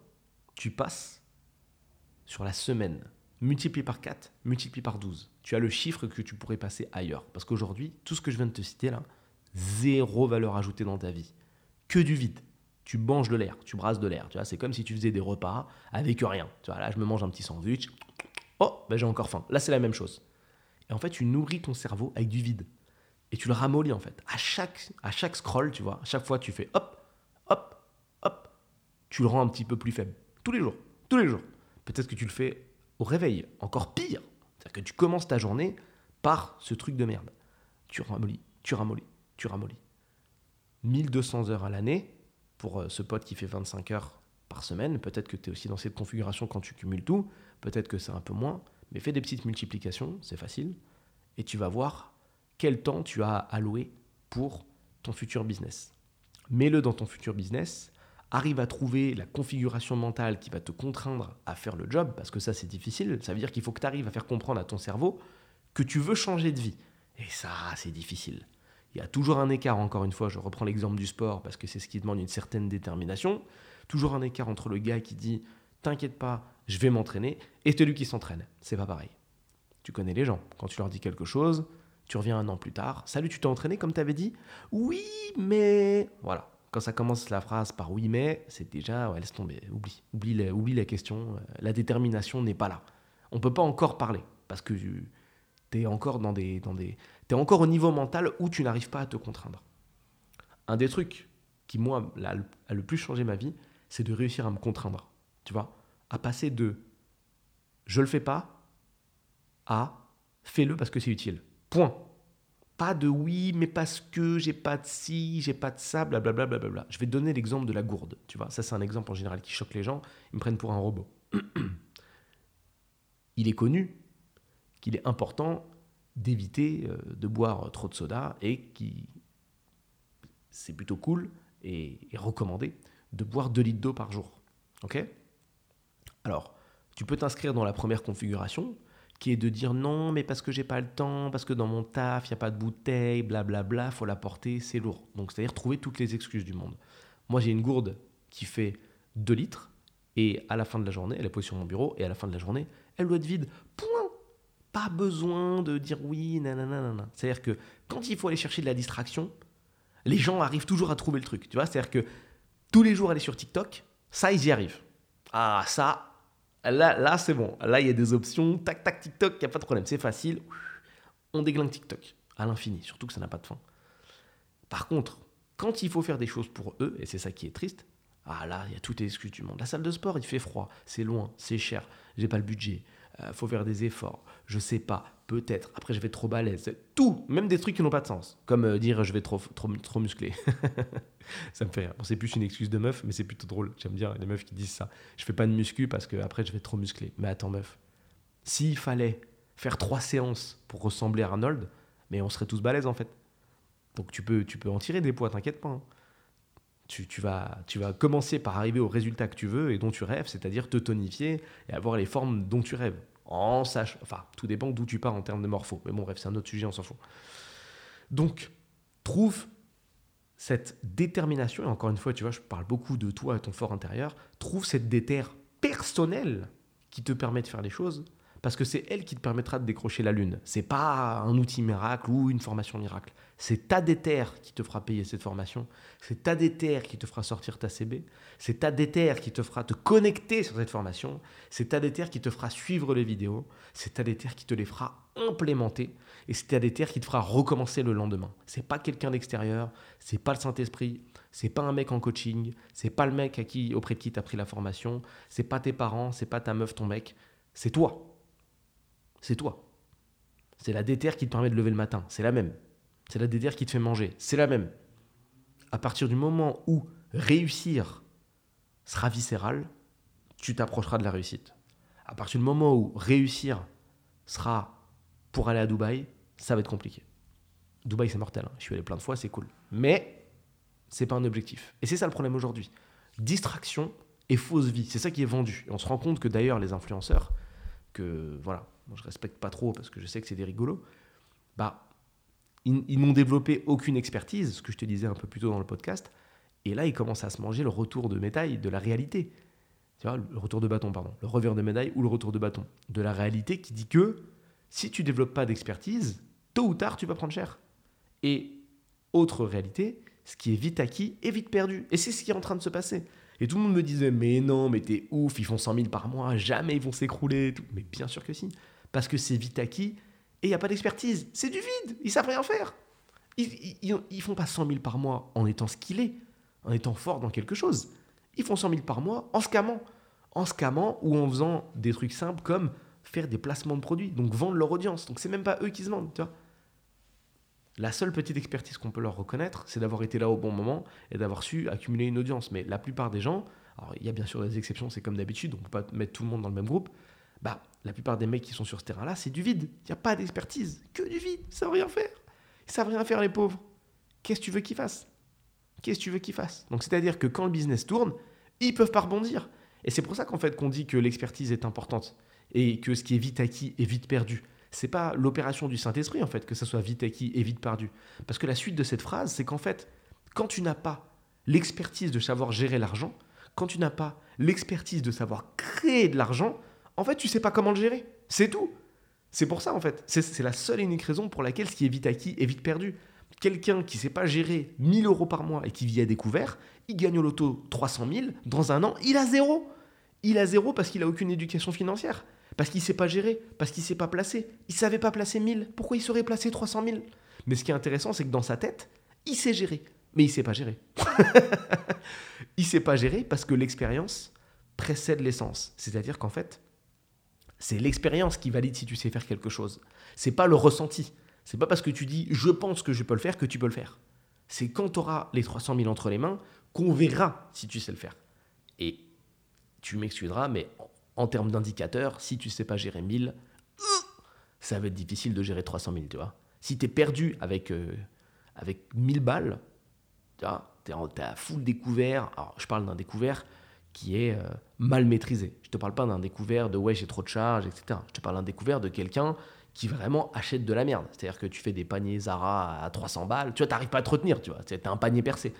tu passes sur la semaine multiplie par 4, multiplie par 12. Tu as le chiffre que tu pourrais passer ailleurs. Parce qu'aujourd'hui, tout ce que je viens de te citer là, zéro valeur ajoutée dans ta vie. Que du vide. Tu manges de l'air, tu brasses de l'air. Tu vois, c'est comme si tu faisais des repas avec rien. Tu vois, là, je me mange un petit sandwich. Oh, ben j'ai encore faim. Là, c'est la même chose. Et en fait, tu nourris ton cerveau avec du vide. Et tu le ramollis en fait. À chaque, à chaque scroll, tu vois, à chaque fois, tu fais hop. Tu le rends un petit peu plus faible. Tous les jours. Tous les jours. Peut-être que tu le fais au réveil, encore pire. C'est-à-dire que tu commences ta journée par ce truc de merde. Tu ramollis, tu ramollis, tu ramollis. 1200 heures à l'année pour euh, ce pote qui fait 25 heures par semaine. Peut-être que tu es aussi dans cette configuration quand tu cumules tout. Peut-être que c'est un peu moins. Mais fais des petites multiplications, c'est facile. Et tu vas voir quel temps tu as alloué pour ton futur business. Mets-le dans ton futur business arrive à trouver la configuration mentale qui va te contraindre à faire le job, parce que ça c'est difficile, ça veut dire qu'il faut que tu arrives à faire comprendre à ton cerveau que tu veux changer de vie. Et ça, c'est difficile. Il y a toujours un écart, encore une fois, je reprends l'exemple du sport, parce que c'est ce qui demande une certaine détermination, toujours un écart entre le gars qui dit T'inquiète pas, je vais m'entraîner, et celui qui s'entraîne. C'est pas pareil. Tu connais les gens. Quand tu leur dis quelque chose, tu reviens un an plus tard. Salut, tu t'es entraîné comme tu avais dit? Oui, mais. Voilà quand ça commence la phrase par oui mais, c'est déjà, ouais, laisse tomber, oublie, oublie, la, question, euh, la détermination n'est pas là. On peut pas encore parler, parce que tu es encore dans des, dans des, es encore au niveau mental où tu n'arrives pas à te contraindre. Un des trucs qui, moi, a le plus changé ma vie, c'est de réussir à me contraindre, tu vois, à passer de je le fais pas à fais-le parce que c'est utile. Point pas de oui, mais parce que j'ai pas de ci, j'ai pas de ça, blablabla. Bla, bla, bla, Je vais donner l'exemple de la gourde. Tu vois, ça c'est un exemple en général qui choque les gens. Ils me prennent pour un robot. Il est connu qu'il est important d'éviter euh, de boire trop de soda et qui c'est plutôt cool et, et, recommandé de boire 2 litres d'eau par jour. Ok? Alors, tu peux t'inscrire dans la première configuration qui est de dire non, mais parce que j'ai pas le temps, parce que dans mon taf, il n'y a pas de bouteille, blablabla, faut la porter, c'est lourd. Donc, c'est-à-dire trouver toutes les excuses du monde. Moi, j'ai une gourde qui fait 2 litres, et à la fin de la journée, elle est posée sur mon bureau, et à la fin de la journée, elle doit être vide. Point Pas besoin de dire oui, nanana. C'est-à-dire que quand il faut aller chercher de la distraction, les gens arrivent toujours à trouver le truc. Tu vois, c'est-à-dire que tous les jours aller sur TikTok, ça, ils y arrivent. Ah, ça, Là, là c'est bon. Là, il y a des options. Tac, tac, TikTok, il n'y a pas de problème. C'est facile. On déglingue TikTok à l'infini, surtout que ça n'a pas de fin. Par contre, quand il faut faire des choses pour eux, et c'est ça qui est triste, ah là, il y a toutes les excuses du monde. La salle de sport, il fait froid, c'est loin, c'est cher, j'ai pas le budget, il euh, faut faire des efforts, je sais pas, peut-être, après je vais trop balèze, tout, même des trucs qui n'ont pas de sens, comme euh, dire je vais trop, trop, musclé. ça me fait rire. c'est plus une excuse de meuf, mais c'est plutôt drôle. J'aime bien les meufs qui disent ça. Je fais pas de muscu parce que après je vais trop musclé. Mais attends, meuf, s'il fallait faire trois séances pour ressembler à Arnold, mais on serait tous balèzes en fait. Donc tu peux, tu peux en tirer des poids, t'inquiète pas. Hein. tu, vas, tu vas commencer par arriver au résultat que tu veux et dont tu rêves, c'est-à-dire te tonifier et avoir les formes dont tu rêves. En sachant, enfin, tout dépend d'où tu pars en termes de morpho. Mais bon, bref, c'est un autre sujet, on s'en fout. Donc, trouve cette détermination, et encore une fois, tu vois, je parle beaucoup de toi et ton fort intérieur, trouve cette déterre personnelle qui te permet de faire les choses, parce que c'est elle qui te permettra de décrocher la lune. C'est pas un outil miracle ou une formation miracle. C'est ta déterre qui te fera payer cette formation. C'est ta déterre qui te fera sortir ta CB. C'est ta déterre qui te fera te connecter sur cette formation. C'est ta déterre qui te fera suivre les vidéos. C'est ta déterre qui te les fera implémenter. Et c'est ta déterre qui te fera recommencer le lendemain. C'est pas quelqu'un d'extérieur. C'est pas le Saint-Esprit. C'est pas un mec en coaching. C'est pas le mec à qui, auprès de qui tu as pris la formation. C'est pas tes parents. C'est pas ta meuf, ton mec. C'est toi c'est toi. C'est la déterre qui te permet de lever le matin, c'est la même. C'est la déterre qui te fait manger, c'est la même. À partir du moment où réussir sera viscéral, tu t'approcheras de la réussite. À partir du moment où réussir sera pour aller à Dubaï, ça va être compliqué. Dubaï, c'est mortel. Hein. Je suis allé plein de fois, c'est cool. Mais c'est pas un objectif. Et c'est ça le problème aujourd'hui. Distraction et fausse vie. C'est ça qui est vendu. Et on se rend compte que d'ailleurs, les influenceurs, que voilà, moi je respecte pas trop parce que je sais que c'est des rigolos, bah, ils, n'ont développé aucune expertise, ce que je te disais un peu plus tôt dans le podcast, et là ils commencent à se manger le retour de médaille de la réalité. Tu vois, le retour de bâton, pardon, le revers de médaille ou le retour de bâton. De la réalité qui dit que si tu développes pas d'expertise, tôt ou tard tu vas prendre cher. Et autre réalité, ce qui est vite acquis est vite perdu. Et c'est ce qui est en train de se passer. Et tout le monde me disait, mais non, mais t'es ouf, ils font 100 000 par mois, jamais ils vont s'écrouler. Mais bien sûr que si. Parce que c'est vite acquis et il n'y a pas d'expertise. C'est du vide, ils savent rien faire. Ils, ils, font pas 100 000 par mois en étant skillés, en étant forts dans quelque chose. Ils font 100 000 par mois en scamant. En scamant ou en faisant des trucs simples comme faire des placements de produits, donc vendre leur audience. Donc c'est même pas eux qui se vendent. La seule petite expertise qu'on peut leur reconnaître, c'est d'avoir été là au bon moment et d'avoir su accumuler une audience. Mais la plupart des gens, alors il y a bien sûr des exceptions, c'est comme d'habitude, on ne peut pas mettre tout le monde dans le même groupe. Bah, la plupart des mecs qui sont sur ce terrain-là, c'est du vide. Il n'y a pas d'expertise, que du vide. Ils savent rien faire. Ils savent rien faire, les pauvres. Qu'est-ce que tu veux qu'ils fassent? Qu'est-ce que tu veux qu'ils fassent? Donc, c'est-à-dire que quand le business tourne, ils peuvent pas rebondir. Et c'est pour ça qu'en fait qu'on dit que l'expertise est importante et que ce qui est vite acquis est vite perdu c'est pas l'opération du Saint-Esprit en fait que ça soit vite acquis et vite perdu. Parce que la suite de cette phrase, c'est qu'en fait, quand tu n'as pas l'expertise de savoir gérer l'argent, quand tu n'as pas l'expertise de savoir créer de l'argent, en fait, tu sais pas comment le gérer. C'est tout. C'est pour ça en fait. C'est la seule et unique raison pour laquelle ce qui est vite acquis est vite perdu. Quelqu'un qui sait pas gérer 1000 euros par mois et qui vit à découvert, il gagne au loto 300 000, dans un an, il a zéro. Il a zéro parce qu'il a aucune éducation financière. Parce qu'il sait pas gérer, parce qu'il sait pas placer. Il savait pas placer 1000. Pourquoi il saurait placer 300 000 Mais ce qui est intéressant, c'est que dans sa tête, il sait gérer. Mais il sait pas gérer. il sait pas gérer parce que l'expérience précède l'essence. C'est-à-dire qu'en fait, c'est l'expérience qui valide si tu sais faire quelque chose. C'est pas le ressenti. C'est pas parce que tu dis je pense que je peux le faire que tu peux le faire. C'est quand tu auras les 300 000 entre les mains qu'on verra si tu sais le faire. Et tu m'excuseras, mais en termes d'indicateurs, si tu sais pas gérer 1000, ça va être difficile de gérer 300 000, tu vois. Si tu es perdu avec, euh, avec 1000 balles, tu vois, tu es, à full découvert. Alors, je parle d'un découvert qui est euh, mal maîtrisé. Je te parle pas d'un découvert de ouais, j'ai trop de charges, etc. Je te parle d'un découvert de quelqu'un qui vraiment achète de la merde. C'est-à-dire que tu fais des paniers Zara à 300 balles, tu vois, t'arrives pas à te retenir, tu vois. C'est un panier percé.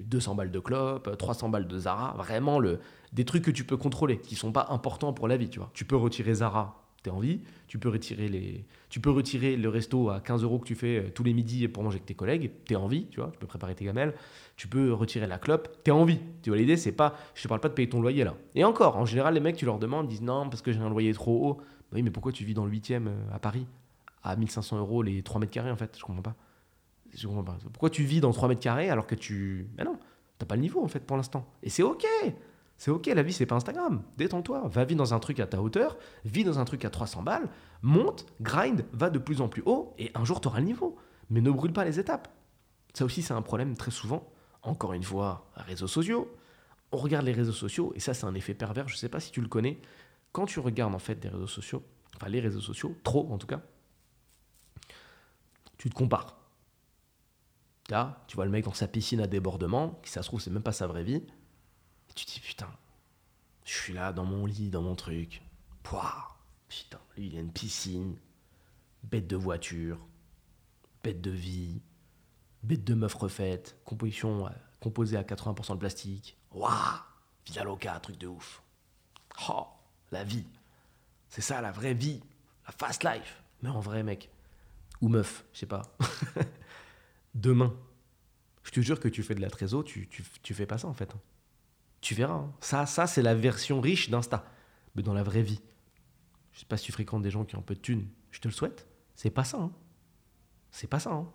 200 euh, balles de clope, 300 balles de Zara, vraiment le, des trucs que tu peux contrôler, qui sont pas importants pour la vie, tu vois. Tu peux retirer Zara, t'es envie, tu peux retirer les, tu peux retirer le resto à 15 euros que tu fais euh, tous les midis pour manger avec tes collègues, t'es envie, tu vois, tu peux préparer tes gamelles, tu peux retirer la clope, t'es envie. Tu vois l'idée, c'est pas, je te parle pas de payer ton loyer là. Et encore, en général, les mecs, tu leur demandes, disent non parce que j'ai un loyer trop haut. Bah oui, mais pourquoi tu vis dans le 8e euh, à Paris? À 1500 euros les 3 mètres carrés en fait Je comprends pas. Je comprends pas. Pourquoi tu vis dans 3 mètres carrés alors que tu. Mais non, t'as pas le niveau en fait pour l'instant. Et c'est ok. C'est ok, la vie c'est pas Instagram. Détends-toi, va vivre dans un truc à ta hauteur, vis dans un truc à 300 balles, monte, grind, va de plus en plus haut et un jour tu le niveau. Mais ne brûle pas les étapes. Ça aussi c'est un problème très souvent. Encore une fois, réseaux sociaux. On regarde les réseaux sociaux et ça c'est un effet pervers, je sais pas si tu le connais. Quand tu regardes en fait des réseaux sociaux, enfin les réseaux sociaux, trop en tout cas, tu te compares Là, tu vois le mec dans sa piscine à débordement, qui ça se trouve, c'est même pas sa vraie vie. Et tu te dis, putain, je suis là dans mon lit, dans mon truc. Pouah, putain, lui, il a une piscine, bête de voiture, bête de vie, bête de meuf refaite, composition euh, composée à 80% de plastique. Waouh, Villa Loca, truc de ouf. Oh, la vie. C'est ça, la vraie vie. La fast life. Mais en vrai, mec. Ou meuf, je sais pas. Demain, je te jure que tu fais de la trésor, tu, tu, fais pas ça en fait. Tu verras. Hein. Ça, ça c'est la version riche d'Insta. Mais dans la vraie vie. Je sais pas si tu fréquentes des gens qui ont un peu de thunes. Je te le souhaite. C'est pas ça. Hein. C'est pas ça. Hein.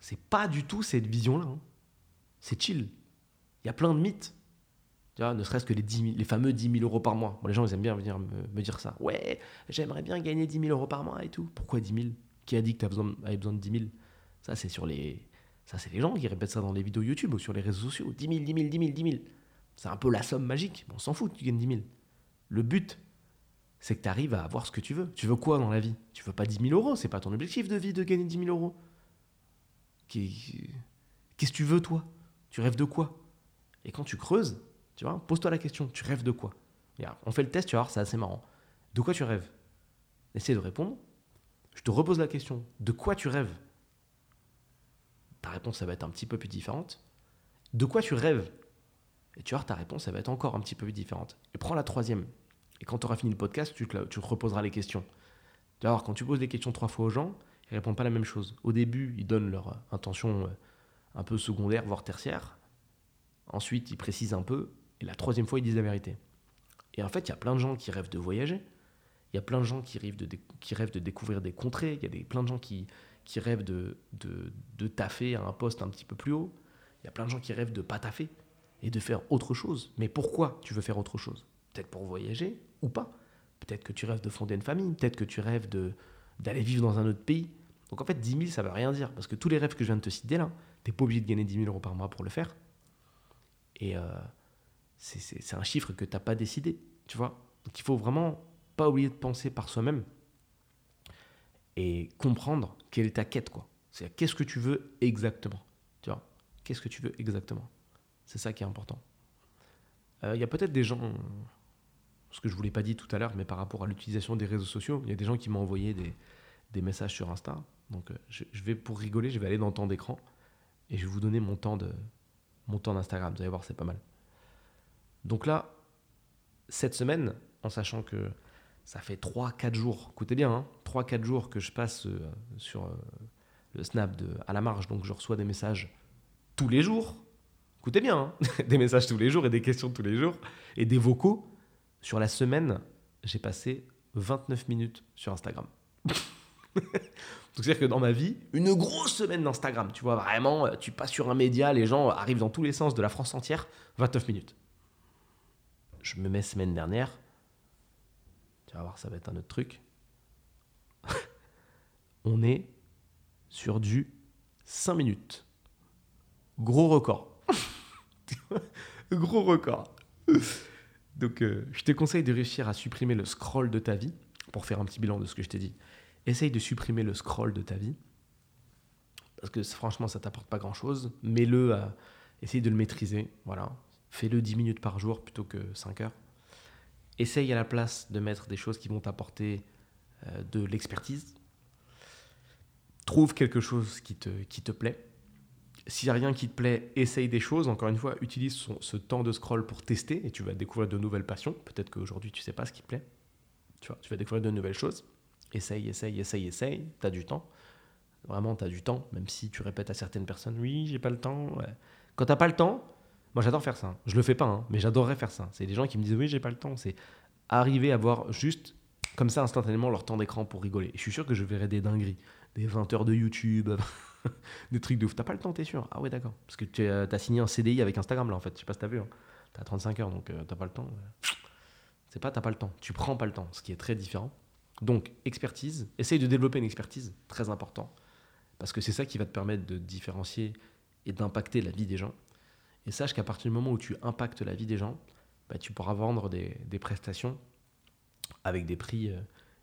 C'est pas du tout cette vision-là. Hein. C'est chill. Il y a plein de mythes. Tu vois, ne serait-ce que les, 10 les fameux 10 000 euros par mois. les gens, ils aiment bien venir me, dire ça. Ouais, j'aimerais bien gagner 10 000 euros par mois et tout. Pourquoi 10 000 Qui a dit que tu avais besoin de 10 000 Ça, c'est sur les. Ça, c'est les gens qui répètent ça dans les vidéos YouTube ou sur les réseaux sociaux. 10 000, 10 000, 10 000, 10 000. C'est un peu la somme magique. on s'en fout que tu gagnes 10 000. Le but, c'est que tu arrives à avoir ce que tu veux. Tu veux quoi dans la vie? Tu veux pas 10 000 euros. C'est pas ton objectif de vie de gagner 10 000 euros. Qu'est-ce que tu veux, toi? Tu rêves de quoi? Et quand tu creuses, tu vois, pose-toi la question, tu rêves de quoi? On fait le test, tu vas voir, c'est assez marrant. De quoi tu rêves? Essaye de répondre. Je te repose la question, de quoi tu rêves? Ta réponse, ça va être un petit peu plus différente. De quoi tu rêves? Et tu vois, ta réponse, ça va être encore un petit peu plus différente. Et prends la troisième. Et quand tu auras fini le podcast, tu, tu reposeras les questions. Voir, quand tu poses des questions trois fois aux gens, ils répondent pas la même chose. Au début, ils donnent leur intention euh, un peu secondaire, voire tertiaire. Ensuite, ils précisent un peu. Et la troisième fois, ils disent la vérité. Et en fait, il y a plein de gens qui rêvent de voyager. Il y a plein de gens qui rêvent de, qui rêvent de découvrir des contrées. Il y a des, plein de gens qui, qui rêvent de, de, de taffer à un poste un petit peu plus haut. Il y a plein de gens qui rêvent de pas taffer et de faire autre chose. Mais pourquoi tu veux faire autre chose? Peut-être pour voyager ou pas. Peut-être que tu rêves de fonder une famille. Peut-être que tu rêves d'aller vivre dans un autre pays. Donc en fait, 10 000, ça veut rien dire. Parce que tous les rêves que je viens de te citer là, tu n'es pas obligé de gagner 10 000 euros par mois pour le faire. Et, euh, c'est un chiffre que tu n'as pas décidé, tu vois? Donc il faut vraiment pas oublier de penser par soi-même et comprendre quelle est ta quête, quoi. C'est qu'est-ce que tu veux exactement, tu vois? Qu'est-ce que tu veux exactement? C'est ça qui est important. Euh, il y a peut-être des gens, ce que je ne vous l'ai pas dit tout à l'heure, mais par rapport à l'utilisation des réseaux sociaux, il y a des gens qui m'ont envoyé des, des, messages sur Insta. Donc euh, je, vais, pour rigoler, je vais aller dans le temps d'écran et je vais vous donner mon temps de mon temps d'Instagram. Vous allez voir, c'est pas mal. Donc là, cette semaine, en sachant que ça fait 3-4 jours, écoutez bien, hein, 3-4 jours que je passe euh, sur euh, le snap de, à la marge, donc je reçois des messages tous les jours, écoutez bien, hein, des messages tous les jours et des questions tous les jours, et des vocaux. Sur la semaine, j'ai passé 29 minutes sur Instagram. C'est-à-dire que dans ma vie, une grosse semaine d'Instagram, tu vois, vraiment, tu passes sur un média, les gens arrivent dans tous les sens de la France entière, 29 minutes je me mets semaine dernière. Tu vas voir, ça va être un autre truc. on est sur du 5 minutes. Gros record. Gros record. Donc, euh, je te conseille de réussir à supprimer le scroll de ta vie pour faire un petit bilan de ce que je t'ai dit. Essaye de supprimer le scroll de ta vie. Parce que franchement, ça t'apporte pas grand chose. Mets-le. Essaye de le maîtriser. Voilà. Fais-le 10 minutes par jour plutôt que 5 heures. Essaye à la place de mettre des choses qui vont t'apporter euh, de l'expertise. Trouve quelque chose qui te, qui te plaît. S'il n'y a rien qui te plaît, essaye des choses. Encore une fois, utilise ce temps de scroll pour tester et tu vas découvrir de nouvelles passions. Peut-être qu'aujourd'hui, tu ne sais pas ce qui te plaît. Tu, vois, tu vas découvrir de nouvelles choses. Essaye, essaye, essaye, essaye. Tu as du temps. Vraiment, tu as du temps, même si tu répètes à certaines personnes, oui, j'ai pas le temps. Quand tu n'as pas le temps, moi, j'adore faire ça. Je le fais pas, hein, mais j'adorerais faire ça. C'est des gens qui me disent oui, j'ai pas le temps. C'est arriver à voir juste comme ça instantanément leur temps d'écran pour rigoler. Et je suis sûr que je verrai des dingueries, des 20 heures de YouTube, des trucs de ouf. T'as pas le temps, t'es sûr? Ah ouais, d'accord. Parce que tu as signé un CDI avec Instagram là en fait. Je sais pas si t'as vu. Hein. T'as 35 heures donc euh, t'as pas le temps. C'est pas t'as pas le temps. Tu prends pas le temps, ce qui est très différent. Donc, expertise. Essaye de développer une expertise, très important. Parce que c'est ça qui va te permettre de différencier et d'impacter la vie des gens. Et sache qu'à partir du moment où tu impactes la vie des gens, bah, tu pourras vendre des, prestations avec des prix, euh,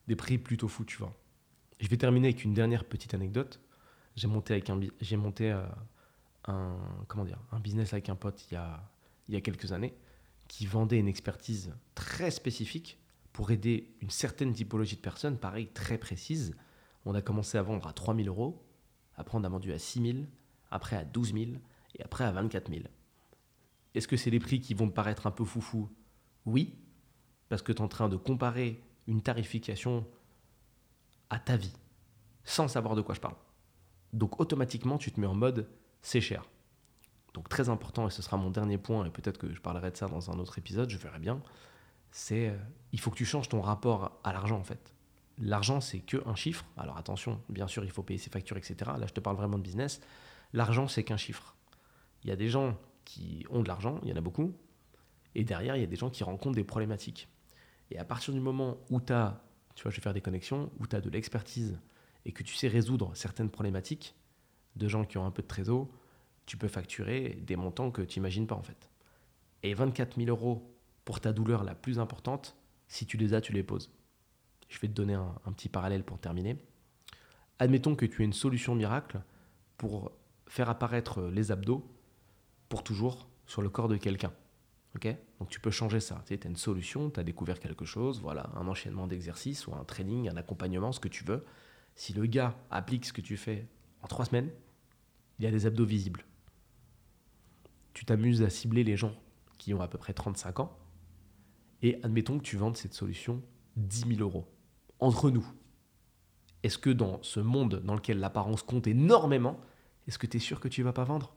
des prix plutôt fous, tu vois. Je vais terminer avec une dernière petite anecdote. J'ai monté, avec un, j'ai monté euh, un, comment dire, un business avec un pote il y, a, il y a quelques années qui vendait une expertise très spécifique pour aider une certaine typologie de personnes, pareil, très précise. On a commencé à vendre à 3000 euros, après on a vendu à 6000, après à 12 000 et après à 24 000. Est-ce que c'est les prix qui vont te paraître un peu foufou? Oui, parce que tu es en train de comparer une tarification à ta vie, sans savoir de quoi je parle. Donc automatiquement, tu te mets en mode c'est cher. Donc très important, et ce sera mon dernier point, et peut-être que je parlerai de ça dans un autre épisode, je verrai bien, c'est euh, il faut que tu changes ton rapport à l'argent en fait. L'argent, c'est que un chiffre. Alors attention, bien sûr, il faut payer ses factures, etc. Là, je te parle vraiment de business. L'argent, c'est qu'un chiffre. Il y a des gens qui ont de l'argent, il y en a beaucoup, et derrière, il y a des gens qui rencontrent des problématiques. Et à partir du moment où tu as, tu vois, je vais faire des connexions, où tu as de l'expertise et que tu sais résoudre certaines problématiques de gens qui ont un peu de trésor, tu peux facturer des montants que tu n'imagines pas en fait. Et 24 000 euros pour ta douleur la plus importante, si tu les as, tu les poses. Je vais te donner un, un petit parallèle pour terminer. Admettons que tu aies une solution miracle pour faire apparaître les abdos pour toujours sur le corps de quelqu'un. Donc tu peux changer ça. Tu as une solution, tu as découvert quelque chose, voilà, un enchaînement d'exercices ou un training, un accompagnement, ce que tu veux. Si le gars applique ce que tu fais en trois semaines, il y a des abdos visibles. Tu t'amuses à cibler les gens qui ont à peu près 35 ans, et admettons que tu vendes cette solution 10 000 euros. Entre nous, est-ce que dans ce monde dans lequel l'apparence compte énormément, est-ce que tu es sûr que tu vas pas vendre?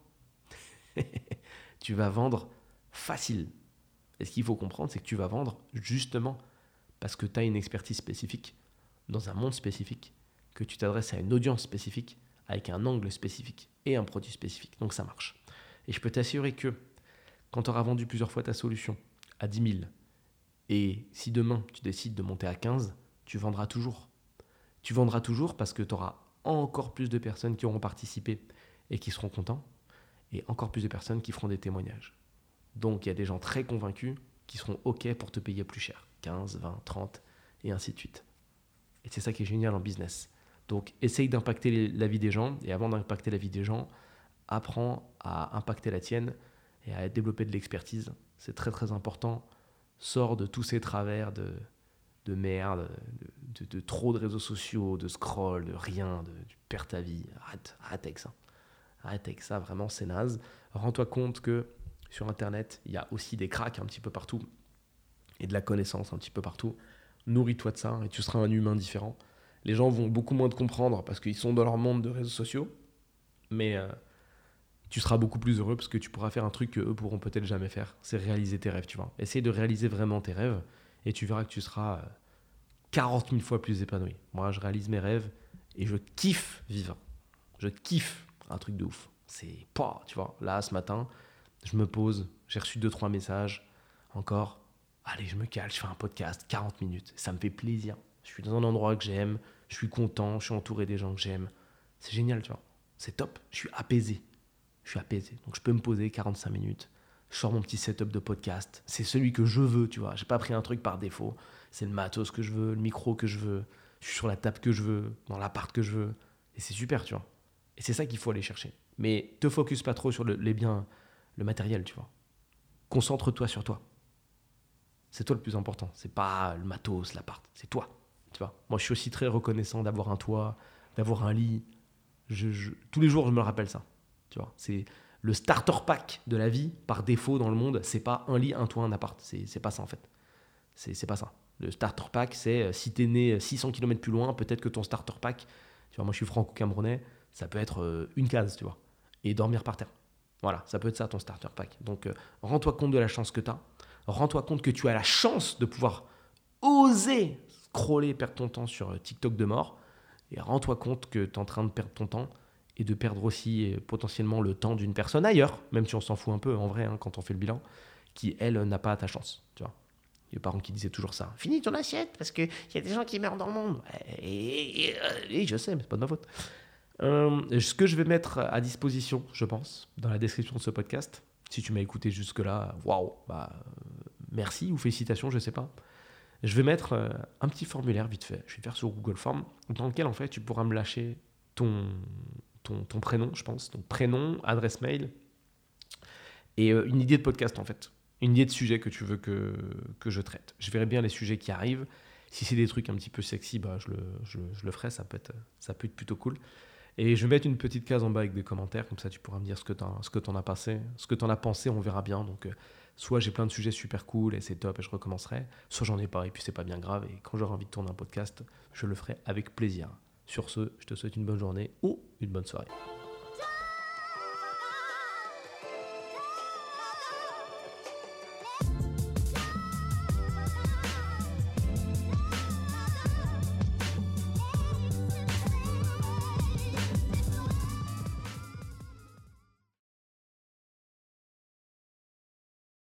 Tu vas vendre facile. Et ce qu'il faut comprendre, c'est que tu vas vendre justement parce que tu as une expertise spécifique, dans un monde spécifique, que tu t'adresses à une audience spécifique, avec un angle spécifique et un produit spécifique. Donc ça marche. Et je peux t'assurer que quand tu auras vendu plusieurs fois ta solution à 10 000, et si demain tu décides de monter à 15, tu vendras toujours. Tu vendras toujours parce que tu auras encore plus de personnes qui auront participé et qui seront contents, et encore plus de personnes qui feront des témoignages. Donc il y a des gens très convaincus qui seront OK pour te payer plus cher, 15, 20, 30, et ainsi de suite. Et c'est ça qui est génial en business. Donc essaye d'impacter la vie des gens, et avant d'impacter la vie des gens, apprends à impacter la tienne et à développer de l'expertise. C'est très très important. Sors de tous ces travers de, de merde, de, trop de réseaux sociaux, de scroll, de rien, de, tu perds ta vie. Arrête, arrête avec ça. Arrête avec ça, vraiment c'est naze. Rends-toi compte que sur Internet, il y a aussi des cracks un petit peu partout et de la connaissance un petit peu partout. Nourris-toi de ça et tu seras un humain différent. Les gens vont beaucoup moins te comprendre parce qu'ils sont dans leur monde de réseaux sociaux, mais euh, tu seras beaucoup plus heureux parce que tu pourras faire un truc qu'eux pourront peut-être jamais faire. C'est réaliser tes rêves, tu vois. Essaye de réaliser vraiment tes rêves et tu verras que tu seras 40 euh, 000 fois plus épanoui. Moi, je réalise mes rêves et je kiffe vivre. Je kiffe un truc de ouf. C'est pas, tu vois. Là, ce matin, je me pose, j'ai reçu 2-3 messages, encore, allez, je me cale, je fais un podcast, 40 minutes, ça me fait plaisir. Je suis dans un endroit que j'aime, je suis content, je suis entouré des gens que j'aime. C'est génial, tu vois. C'est top, je suis apaisé. Je suis apaisé. Donc je peux me poser 45 minutes, je sors mon petit setup de podcast. C'est celui que je veux, tu vois. J'ai pas pris un truc par défaut. C'est le matos que je veux, le micro que je veux. Je suis sur la table que je veux, dans l'appart que je veux. Et c'est super, tu vois. Et c'est ça qu'il faut aller chercher. Mais te focus pas trop sur les biens le matériel, tu vois. Concentre-toi sur toi. C'est toi le plus important. C'est pas le matos, l'appart. C'est toi. Tu vois. Moi, je suis aussi très reconnaissant d'avoir un toit, d'avoir un lit. Tous les jours, je me rappelle ça. Tu vois. C'est le starter pack de la vie par défaut dans le monde. C'est pas un lit, un toit, un appart. C'est pas ça en fait. C'est pas ça. Le starter pack, c'est euh, si t'es né 600 km plus loin, peut-être que ton starter pack, tu vois, moi je suis franco-camerounais, ça peut être euh, une case, tu vois, et dormir par terre. Voilà, ça peut être ça ton starter pack. Donc, euh, rends-toi compte de la chance que tu as. Rends-toi compte que tu as la chance de pouvoir oser scroller, perdre ton temps sur euh, TikTok de mort. Et rends-toi compte que tu es en train de perdre ton temps et de perdre aussi potentiellement le temps d'une personne ailleurs, même si on s'en fout un peu en vrai hein, quand on fait le bilan, qui elle n'a pas ta chance. Tu vois. Les parents qui disaient toujours ça. Finis ton assiette parce qu'il y a des gens qui meurent dans le monde. Et, et je sais, mais c'est pas de ma faute. Euh, ce que je vais mettre à disposition, je pense, dans la description de ce podcast, si tu m'as écouté jusque-là, waouh, bah, merci ou félicitations, je sais pas. Je vais mettre euh, un petit formulaire vite fait, je vais faire sur Google Form, dans lequel en fait tu pourras me lâcher ton, ton, ton, prénom, je pense. Donc prénom, adresse mail et euh, une idée de podcast en fait. Une idée de sujet que tu veux que, que je traite. Je verrai bien les sujets qui arrivent. Si c'est des trucs un petit peu sexy, bah, je, le, je le ferai, ça peut, être, ça peut être plutôt cool. Et je vais mettre une petite case en bas avec des commentaires, comme ça tu pourras me dire ce que tu en as passé, ce que tu en as pensé, on verra bien. Donc, euh, soit j'ai plein de sujets super cool et c'est top et je recommencerai, soit j'en ai pas et puis c'est pas bien grave. Et quand j'aurai envie de tourner un podcast, je le ferai avec plaisir. Sur ce, je te souhaite une bonne journée ou une bonne soirée.